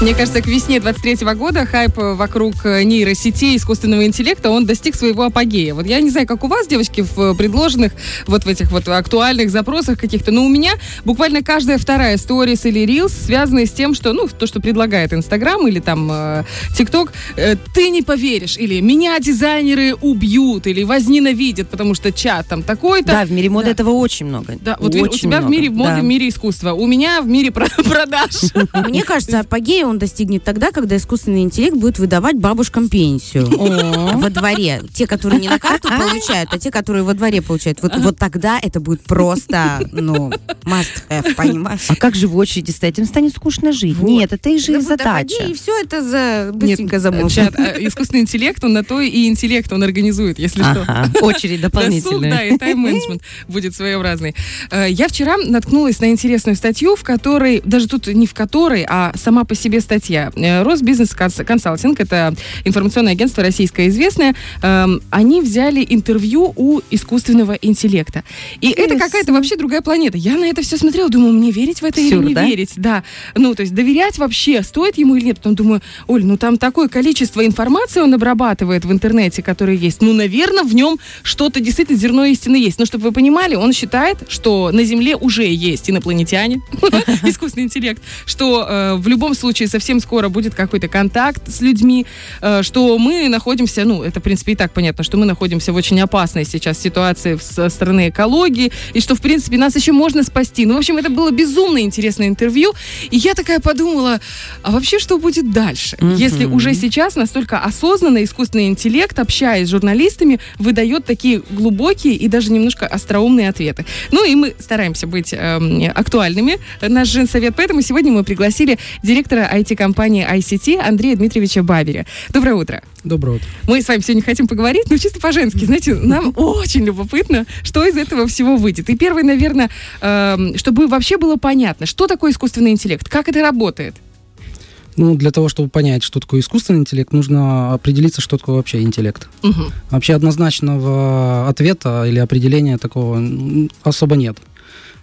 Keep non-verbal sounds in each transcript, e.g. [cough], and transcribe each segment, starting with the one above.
Мне кажется, к весне 23 года хайп вокруг нейросетей, искусственного интеллекта, он достиг своего апогея. Вот я не знаю, как у вас, девочки, в предложенных вот в этих вот актуальных запросах каких-то, но у меня буквально каждая вторая сторис или рилс связаны с тем, что, ну, то, что предлагает Инстаграм или там э, ТикТок, э, ты не поверишь, или меня дизайнеры убьют, или возненавидят, потому что чат там такой-то. Да, в мире моды да. этого очень много. Да, вот очень у тебя много. в мире моды, да. в мире искусства, у меня в мире [laughs] продаж. Мне кажется, апогея он достигнет тогда, когда искусственный интеллект будет выдавать бабушкам пенсию во дворе. Те, которые не на карту получают, а те, которые во дворе получают. Вот, вот тогда это будет просто, ну, must have, понимаешь? А как же в очереди стоять? Им станет скучно жить. Вот. Нет, это их же да задача. И все это за быстренько замолчит. А, искусственный интеллект, он на то и интеллект он организует, если ага. что. Очередь [laughs] дополнительная. Да, и тайм-менеджмент будет своеобразный. Э, я вчера наткнулась на интересную статью, в которой, даже тут не в которой, а сама по себе статья. Э, Росбизнес консалтинг, это информационное агентство российское известное, эм, они взяли интервью у искусственного интеллекта. И yes. это какая-то вообще другая планета. Я на это все смотрела, думаю, мне верить в это Сюр, или не да? верить? Да. Ну, то есть доверять вообще, стоит ему или нет? Потом думаю, Оль, ну там такое количество информации он обрабатывает в интернете, которое есть. Ну, наверное, в нем что-то действительно зерно истины есть. Но чтобы вы понимали, он считает, что на Земле уже есть инопланетяне, [laughs] искусственный интеллект, что э, в любом случае совсем скоро будет какой-то контакт с людьми, э, что мы находимся, ну, это, в принципе, и так понятно, что мы находимся в очень опасной сейчас ситуации со стороны экологии, и что, в принципе, нас еще можно спасти. Ну, в общем, это было безумно интересное интервью, и я такая подумала, а вообще что будет дальше? Mm-hmm. Если уже сейчас настолько осознанно искусственный интеллект, общаясь с журналистами, выдает такие глубокие и даже немножко остроумные ответы. Ну и мы стараемся быть э, актуальными, наш женсовет, поэтому сегодня мы пригласили директора IT-компании ICT Андрея Дмитриевича Баберя. Доброе утро. Доброе утро. Мы с вами сегодня хотим поговорить, ну, чисто по-женски. Знаете, нам [laughs] очень любопытно, что из этого всего выйдет. И первый, наверное, э, чтобы вообще было понятно, что такое искусственный интеллект, как это работает. Ну, для того, чтобы понять, что такое искусственный интеллект, нужно определиться, что такое вообще интеллект. Угу. Вообще однозначного ответа или определения такого особо нет.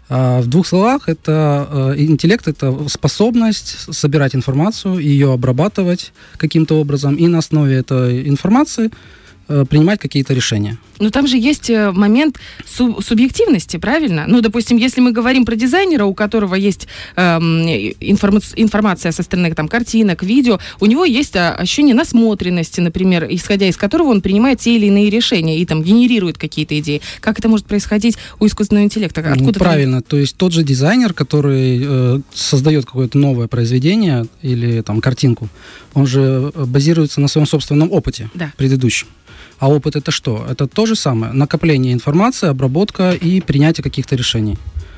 А в двух словах, это э, интеллект это способность собирать информацию, ее обрабатывать каким-то образом, и на основе этой информации принимать какие-то решения. Но там же есть э, момент суб субъективности, правильно? Ну, допустим, если мы говорим про дизайнера, у которого есть эм, информа информация со стороны там, картинок, видео, у него есть а, ощущение насмотренности, например, исходя из которого он принимает те или иные решения и там генерирует какие-то идеи. Как это может происходить у искусственного интеллекта? Откуда ну, правильно. Там... То есть тот же дизайнер, который э, создает какое-то новое произведение или там картинку, он же э, базируется на своем собственном опыте да. предыдущем. А опыт это что? Это то же самое. Накопление информации, обработка и принятие каких-то решений.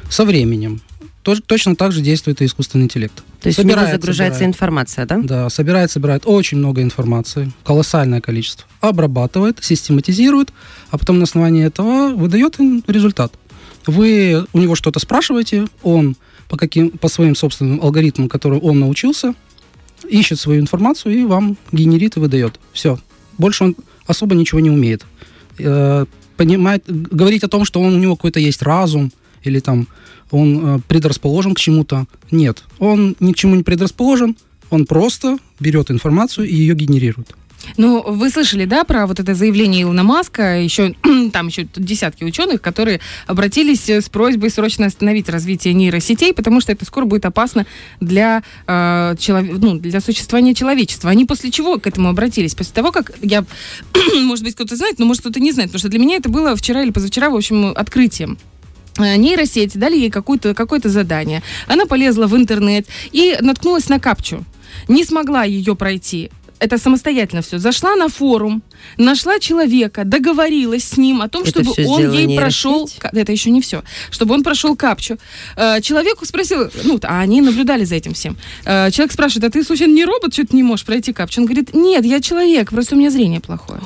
Со временем. Тоже, точно так же действует и искусственный интеллект. То есть собирает, у него загружается собирает. информация, да? Да, собирает, собирает очень много информации, колоссальное количество. Обрабатывает, систематизирует, а потом на основании этого выдает результат. Вы у него что-то спрашиваете, он по, каким, по своим собственным алгоритмам, которые он научился, ищет свою информацию и вам генерит и выдает. Все. Больше он особо ничего не умеет. Э, понимать, говорить о том, что он, у него какой-то есть разум, или там он э, предрасположен к чему-то. Нет, он ни к чему не предрасположен, он просто берет информацию и ее генерирует. Ну, вы слышали, да, про вот это заявление Илона Маска, еще [clears throat] там еще десятки ученых, которые обратились с просьбой срочно остановить развитие нейросетей, потому что это скоро будет опасно для, э, челов... ну, для существования человечества. Они после чего к этому обратились? После того, как я, [clears throat] может быть, кто-то знает, но может кто-то не знает, потому что для меня это было вчера или позавчера, в общем, открытием э, нейросеть, дали ей какое-то какое задание. Она полезла в интернет и наткнулась на капчу. Не смогла ее пройти это самостоятельно все. Зашла на форум, нашла человека, договорилась с ним о том, это чтобы он ей прошел... Это еще не все. Чтобы он прошел капчу. Э, человеку спросил... Ну, а они наблюдали за этим всем. Э, человек спрашивает, а ты, случайно, не робот, что ты не можешь пройти капчу? Он говорит, нет, я человек, просто у меня зрение плохое.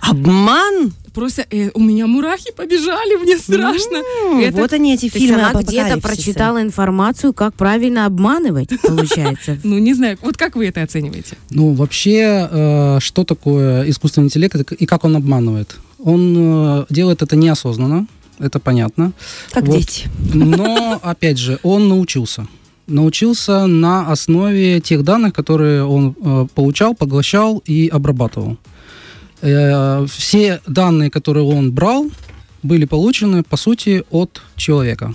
Обман? Просто э, у меня мурахи побежали, мне страшно. Mm, это... Вот они эти фильмы. Она где-то прочитала информацию, как правильно обманывать, [laughs] получается. Ну, не знаю, вот как вы это оцениваете? Ну, вообще, э, что такое искусственный интеллект и как он обманывает? Он э, делает это неосознанно, это понятно. Как дети. Но, опять же, он научился. Научился на основе тех данных, которые он э, получал, поглощал и обрабатывал. Э, все данные, которые он брал, были получены, по сути, от человека.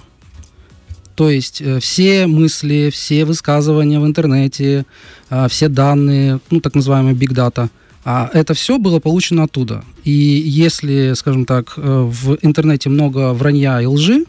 То есть э, все мысли, все высказывания в интернете, э, все данные, ну, так называемые big data, а это все было получено оттуда. И если, скажем так, в интернете много вранья и лжи,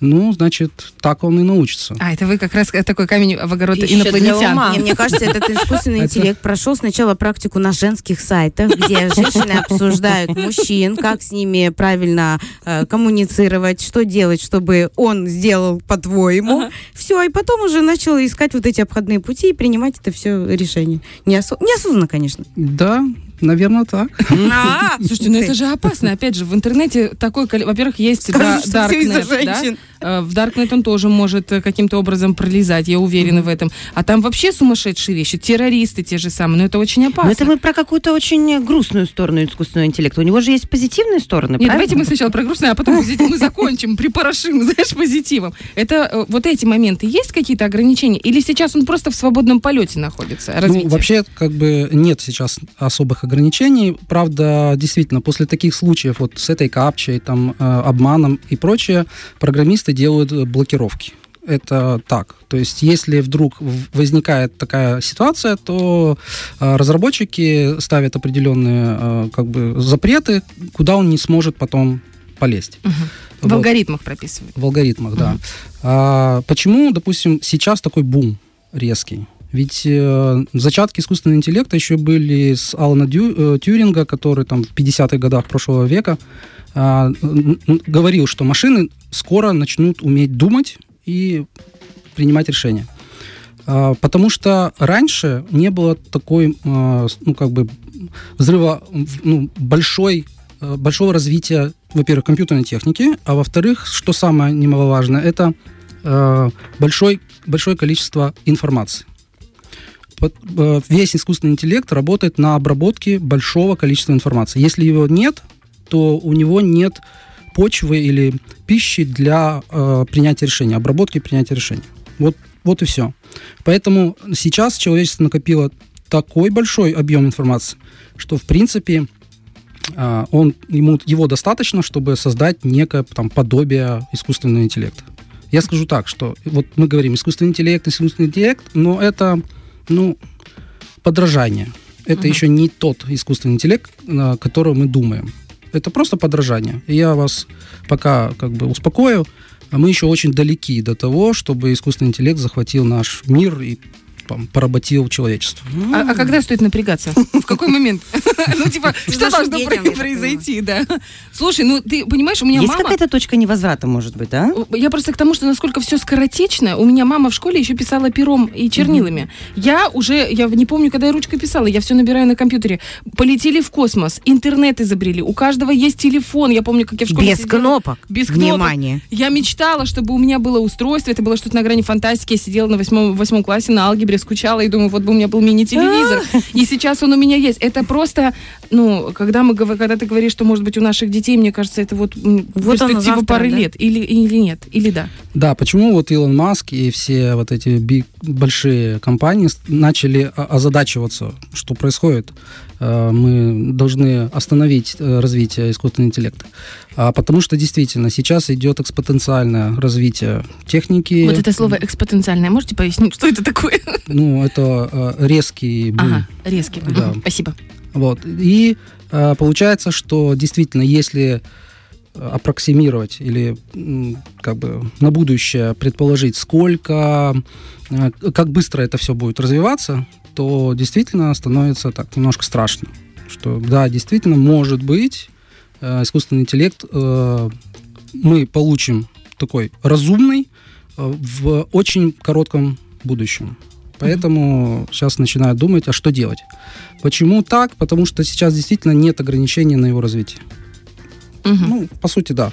ну, значит, так он и научится. А, это вы как раз такой камень в огород Еще для инопланетян. ума. Не, мне кажется, этот [laughs] искусственный интеллект прошел сначала практику на женских сайтах, где [laughs] женщины обсуждают мужчин, как с ними правильно э, коммуницировать, что делать, чтобы он сделал по-твоему. Все, и потом уже начал искать вот эти обходные пути и принимать это все решение. Неосо- Неосознанно, конечно. Да, наверное, так. А, [laughs] Слушайте, ну это же опасно. Опять же, в интернете такой... Во-первых, есть да, Скажут, что всё из-за Darknet, да? Э, В Darknet он тоже может э, каким-то образом пролезать, я уверена в этом. А там вообще сумасшедшие вещи, террористы те же самые, но это очень опасно. Но это мы про какую-то очень грустную сторону искусственного интеллекта. У него же есть позитивные стороны, Нет, давайте мы сначала про грустное, а потом мы закончим, припорошим, [laughs] знаешь, позитивом. Это э, вот эти моменты есть какие-то ограничения? Или сейчас он просто в свободном полете находится? Ну, вообще, как бы нет сейчас особых ограничений. Правда, действительно, после таких случаев вот с этой капчей, там, э, обманом и прочее, программисты делают э, блокировки. Это так. То есть, если вдруг в- возникает такая ситуация, то э, разработчики ставят определенные э, как бы запреты, куда он не сможет потом полезть. В Вот. алгоритмах прописывают. В алгоритмах, да. А почему, допустим, сейчас такой бум резкий? Ведь э, зачатки искусственного интеллекта еще были с Алана Дю- э, Тьюринга, который там в 50-х годах прошлого века н- говорил, что машины скоро начнут уметь думать и принимать решения. А, потому что раньше не было такой, с- ну, как бы, взрыва, ну, большой, э, большого развития, во-первых, компьютерной техники, а во-вторых, что самое немаловажное, это э, большой, большое количество информации. Э, Весь искусственный интеллект работает на обработке большого количества информации. Если его нет, то у него нет почвы или пищи для э, принятия решения, обработки и принятия решений. Вот, вот и все. Поэтому сейчас человечество накопило такой большой объем информации, что в принципе а, он, ему, его достаточно, чтобы создать некое там, подобие искусственного интеллекта. Я скажу так, что вот мы говорим искусственный интеллект, искусственный интеллект, но это, ну, подражание. Это Мгм. еще не тот искусственный интеллект, на которого мы думаем. Это просто подражание. И я вас пока как бы успокою. а Мы еще очень далеки до того, чтобы искусственный интеллект захватил наш мир и там, поработил человечество. А, а когда стоит напрягаться? В какой момент? [laughs] Ну, типа, что должно произойти, да? Слушай, ну, ты понимаешь, у меня Есть мама... какая-то точка невозврата, может быть, да? Я просто к тому, что насколько все скоротечно. У меня мама в школе еще писала пером и чернилами. Я уже, я не помню, когда я ручкой писала, я все набираю на компьютере. Полетели в космос, интернет изобрели, у каждого есть телефон. Я помню, как я в школе Без кнопок. Без кнопок. Внимание. Я мечтала, чтобы у меня было устройство, это было что-то на грани фантастики. Я сидела на восьмом, восьмом классе на алгебре, скучала и думаю, вот бы у меня был мини-телевизор. И сейчас он у меня есть. Это просто, ну, когда, мы, когда ты говоришь, что, может быть, у наших детей, мне кажется, это вот, Вот оно перспектива завтра, пары да? лет. Или, или нет, или да. Да, почему вот Илон Маск и все вот эти биг- большие компании начали озадачиваться, что происходит? Э, Мы должны остановить э, развитие искусственного интеллекта. А потому что действительно сейчас идет экспоненциальное развитие техники. Вот это слово экспотенциальное, можете пояснить, что это такое? Ну, это э, резкий бум. Ага, резкий. Да. Мгм, Спасибо. Вот. И э, получается, что действительно, если э, аппроксимировать или как бы на будущее предположить, сколько, как быстро это все будет развиваться, то действительно становится так немножко страшно. Что да, действительно, может быть, искусственный интеллект э, мы получим такой разумный э, в очень коротком будущем. Поэтому сейчас начинают думать, а что делать. Почему так? Потому что сейчас действительно нет ограничений на его развитие. Мгм. Ну, по сути, да.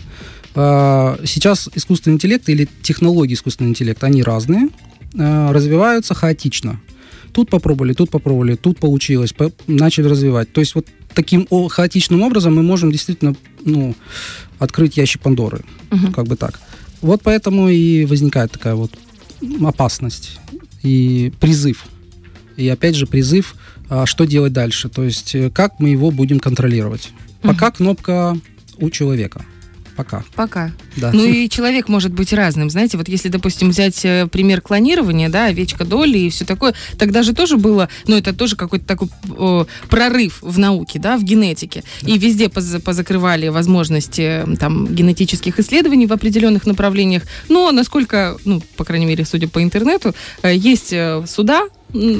Сейчас искусственный интеллект или технологии искусственного интеллекта, они разные, развиваются хаотично. Тут попробовали, тут попробовали, тут получилось, по- начали развивать. То есть вот таким хаотичным образом мы можем действительно ну, открыть ящик Пандоры, Мгм. как бы так. Вот поэтому и возникает такая вот опасность и призыв. И опять же призыв, а, что делать дальше, то есть э, как мы его будем контролировать. Пока кнопка у человека. Пока. Пока. Да. Ну и человек может быть разным. Знаете, вот если, допустим, взять э, пример клонирования, да, овечка Долли и все такое, тогда же тоже было, ну это тоже какой-то такой о, прорыв в науке, да, в генетике. И везде поз- позакрывали возможности м, там генетических исследований в определенных направлениях. Но насколько, ну, по крайней мере, судя по интернету, э, есть э, суда,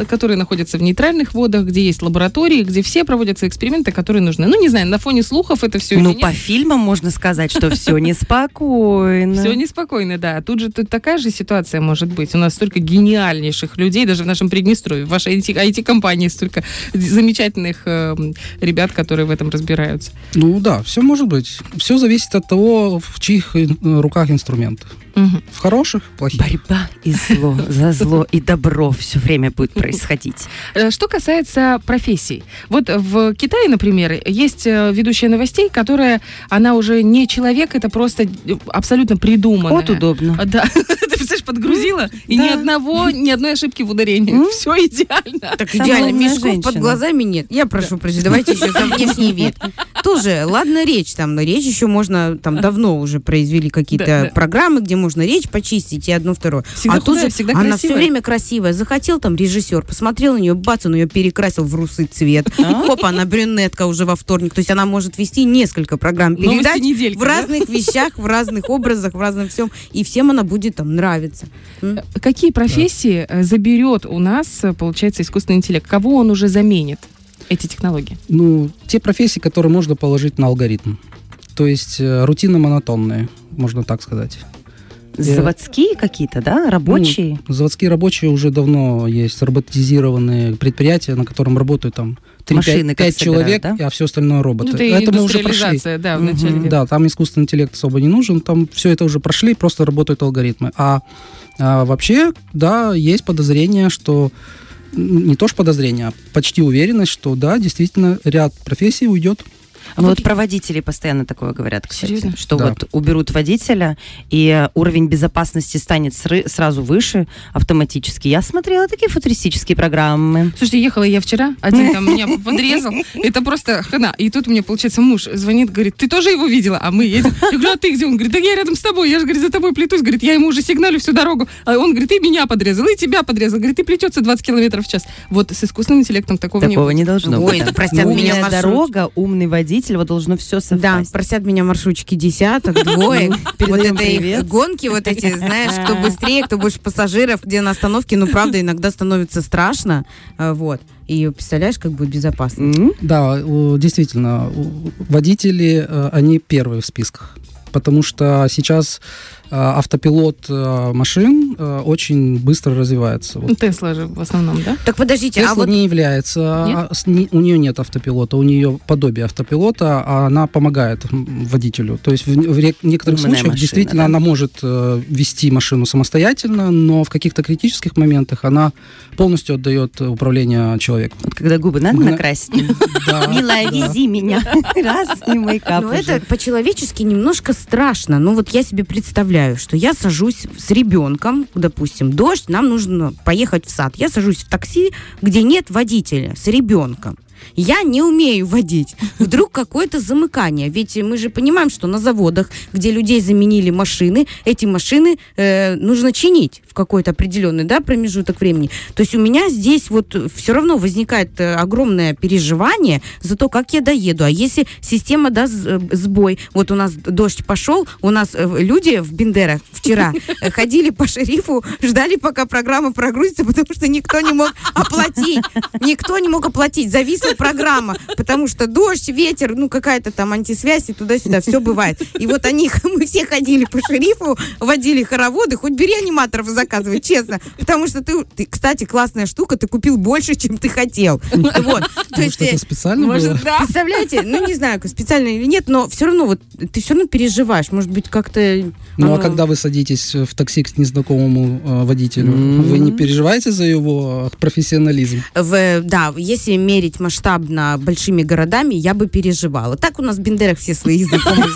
которые находятся в нейтральных водах, где есть лаборатории, где все проводятся эксперименты, которые нужны. Ну, не знаю, на фоне слухов это все Ну, по фильмам можно сказать, что все [laughs] неспокойно. Все неспокойно, да. Тут же тут такая же ситуация может быть. У нас столько гениальнейших людей, даже в нашем Преднестровье, в вашей IT-компании столько замечательных э, ребят, которые в этом разбираются. Ну да, все может быть. Все зависит от того, в чьих руках инструмент. В хороших, плохих. Борьба и зло, за зло и добро все время будет происходить. Э, Что касается профессий. Вот в Китае, например, есть э, ведущая новостей, которая, она уже не человек, это просто э, абсолютно придуманная. Вот удобно. А, Да, [laughs] ты представляешь, подгрузила, и ни одного, ни одной ошибки в ударении. Все идеально. Так идеально, мешков под глазами нет. Я прошу давайте еще за внешний вид. Тоже, ладно, речь там, но речь еще можно, там давно уже произвели какие-то Да, да. программы, где можно речь почистить и одно второе. Всегда а тут худая, же всегда она красивая. все время красивая. Захотел там режиссер, посмотрел на нее, бац, он ее перекрасил в русый цвет. Хоп, она брюнетка уже во вторник. То есть она может вести несколько программ Новости передач недельки, в да? разных вещах, в разных образах, в разном всем. И всем она будет там нравиться. Какие профессии э, заберет у нас, э, получается, искусственный интеллект? Кого он уже заменит? Эти технологии. Ну, те профессии, которые можно положить на алгоритм. То есть э, рутинно-монотонные, можно так сказать. Заводские какие-то, да? Рабочие? Заводские рабочие уже давно есть роботизированные предприятия, на котором работают там 3-5 Машины как человек, собирают, да? а все остальное роботы. Ну, это это мы уже прошли. да, века. Да, там искусственный интеллект особо не нужен, там все это уже прошли, просто работают алгоритмы. А, а вообще, да, есть подозрение, что не то что подозрение, а почти уверенность, что да, действительно ряд профессий уйдет. А вот про водителей постоянно такое говорят, кстати. Серьезно? Что Да. вот уберут водителя, и э, уровень безопасности станет сры- сразу выше автоматически. Я смотрела такие футуристические программы. Слушайте, ехала я вчера, один там меня подрезал. Это просто хана. И тут мне, получается, муж звонит, говорит, ты тоже его видела? А мы едем. Я говорю, а ты где? Он говорит, да я рядом с тобой. Я же, говорит, за тобой плетусь. Говорит, я ему уже сигналю всю дорогу. А он говорит, и меня подрезал, и тебя подрезал. Говорит, ты плетется 20 километров в час. Вот с искусственным интеллектом такого, Такого не не должно Ой, быть. это простят Умная меня дорога, умный водитель, вот должно все Да, совпасть. просят меня маршрутчики десяток, двое. [laughs] Вот это их [laughs] гонки, вот эти, знаешь, кто быстрее, кто больше пассажиров, где на остановке, ну, правда, иногда становится страшно. э, Вот. И представляешь, как будет безопасно. Да, действительно, водители, э, они первые в списках. Потому что сейчас автопилот э, машин э, очень быстро развивается. Вот Тесла же в основном, да? Так подождите, а Тесла вот не является, Нет? а, с- не- у нее нет автопилота, у нее подобие автопилота, а она помогает водителю. То есть в, в некоторых Умная случаях машина, действительно да? она может э, вести машину самостоятельно, но в каких-то критических моментах она полностью отдает э, управление человеку. Вот когда губы надо Мгм. накрасить. [laughs] Да, [laughs] Милая, да. вези меня. [laughs] Раз, и мейкап Ну, это по-человечески немножко страшно. Ну, вот я себе представляю, что я сажусь с ребенком, допустим, дождь, нам нужно поехать в сад. Я сажусь в такси, где нет водителя, с ребенком. Я не умею водить. Вдруг какое-то замыкание. Ведь мы же понимаем, что на заводах, где людей заменили машины, эти машины э, нужно чинить в какой-то определенный да, промежуток времени. То есть у меня здесь вот все равно возникает э, огромное переживание за то, как я доеду. А если система даст э, сбой, вот у нас дождь пошел, у нас э, люди в Бендерах вчера ходили по шерифу, ждали, пока программа прогрузится, потому что никто не мог оплатить. Никто не мог оплатить. Зависла программа, потому что дождь, ветер, ну какая-то там антисвязь и туда-сюда, все бывает. И вот они, [laughs] мы все ходили по шерифу, водили хороводы, хоть бери аниматоров и заказывай, честно. Потому что ты, ты, кстати, классная штука, ты купил больше, чем ты хотел. Вот. То есть, это э, специально Может, было? да. Представляете, ну не знаю, специально или нет, но все равно вот ты все равно переживаешь, может быть как-то. Ну, а оно- когда вы садитесь в такси к незнакомому э, водителю, М. вы не переживаете за его э, профессионализм? в, да, если мерить машину масштабно большими городами, я бы переживала. Так у нас в Бендерах все свои знакомые.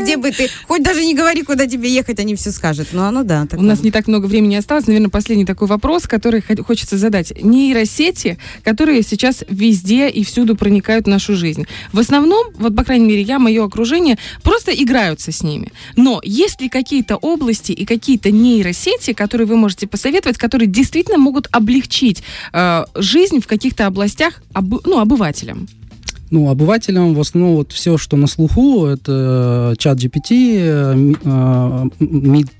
Где бы ты, хоть даже не говори, куда тебе ехать, они все скажут. Но оно да. У нас не так много времени осталось. Наверное, последний такой вопрос, который хочется задать. Нейросети, которые сейчас везде и всюду проникают в нашу жизнь. В основном, вот, по крайней мере, я, мое окружение, просто играются с ними. Но есть ли какие-то области и какие-то нейросети, которые вы можете посоветовать, которые действительно могут облегчить э, жизнь в каких-то областях об, ну, обывателям? Ну, обывателям в основном вот все, что на слуху, это чат GPT, Mid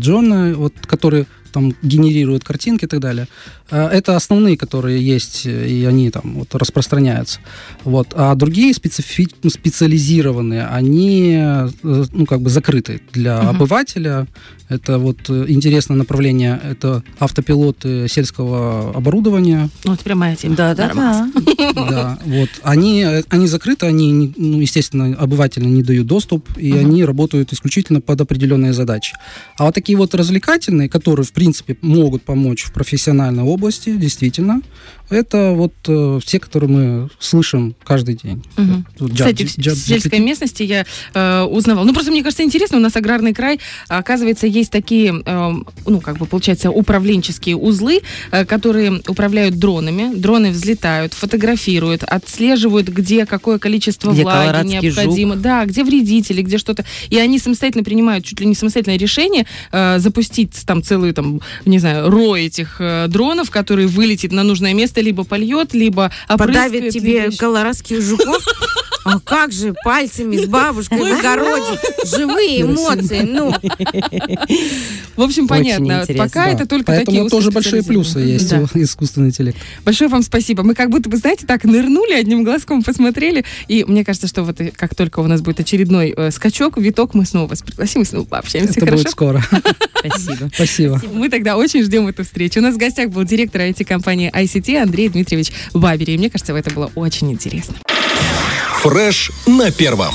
Journey, вот, который там генерируют картинки и так далее. Э, это основные, которые есть, и они там вот распространяются. Вот. А другие специфи- ну, специализированные, они э, ну, как бы закрыты для uh-huh. обывателя. Это вот э, интересное направление, это автопилоты сельского оборудования. Вот прям моя тема. Да, да, да. [laughs] Да, вот. Они, они закрыты, они, ну, естественно, обывателям не дают доступ, и uh-huh. они работают исключительно под определенные задачи. А вот такие вот развлекательные, которые, в принципе, могут помочь в профессиональной области, действительно, это вот э, все, которые мы слышим каждый день. Угу. Джаб, Кстати, джаб, в сельской местности я э, узнавала. Ну, просто мне кажется интересно, у нас аграрный край, оказывается, есть такие, э, ну, как бы, получается, управленческие узлы, э, которые управляют дронами. Дроны взлетают, фотографируют, отслеживают, где какое количество где влаги необходимо. Жук. Да, где вредители, где что-то. И они самостоятельно принимают чуть ли не самостоятельное решение э, запустить там целую, там, не знаю, рой этих э, дронов, который вылетит на нужное место либо польет, либо Подавит тебе колорадских жуков. [laughs] А как же пальцами с бабушкой в огороде? Живые эмоции, ну. В общем, понятно. Пока это только такие Поэтому тоже большие плюсы есть у [laughs] искусственного интеллекта. Большое вам спасибо. Мы как будто бы, знаете, так нырнули, одним глазком посмотрели. И мне кажется, что вот как только у нас будет очередной э, скачок, виток, мы снова вас пригласим и снова пообщаемся. Это будет скоро. [laughs] Спасибо. Спасибо. Мы тогда очень ждем эту встречу. У нас в гостях был директор IT-компании ICT Андрей Дмитриевич Бабери. И мне кажется, это было очень интересно. Фреш на первом.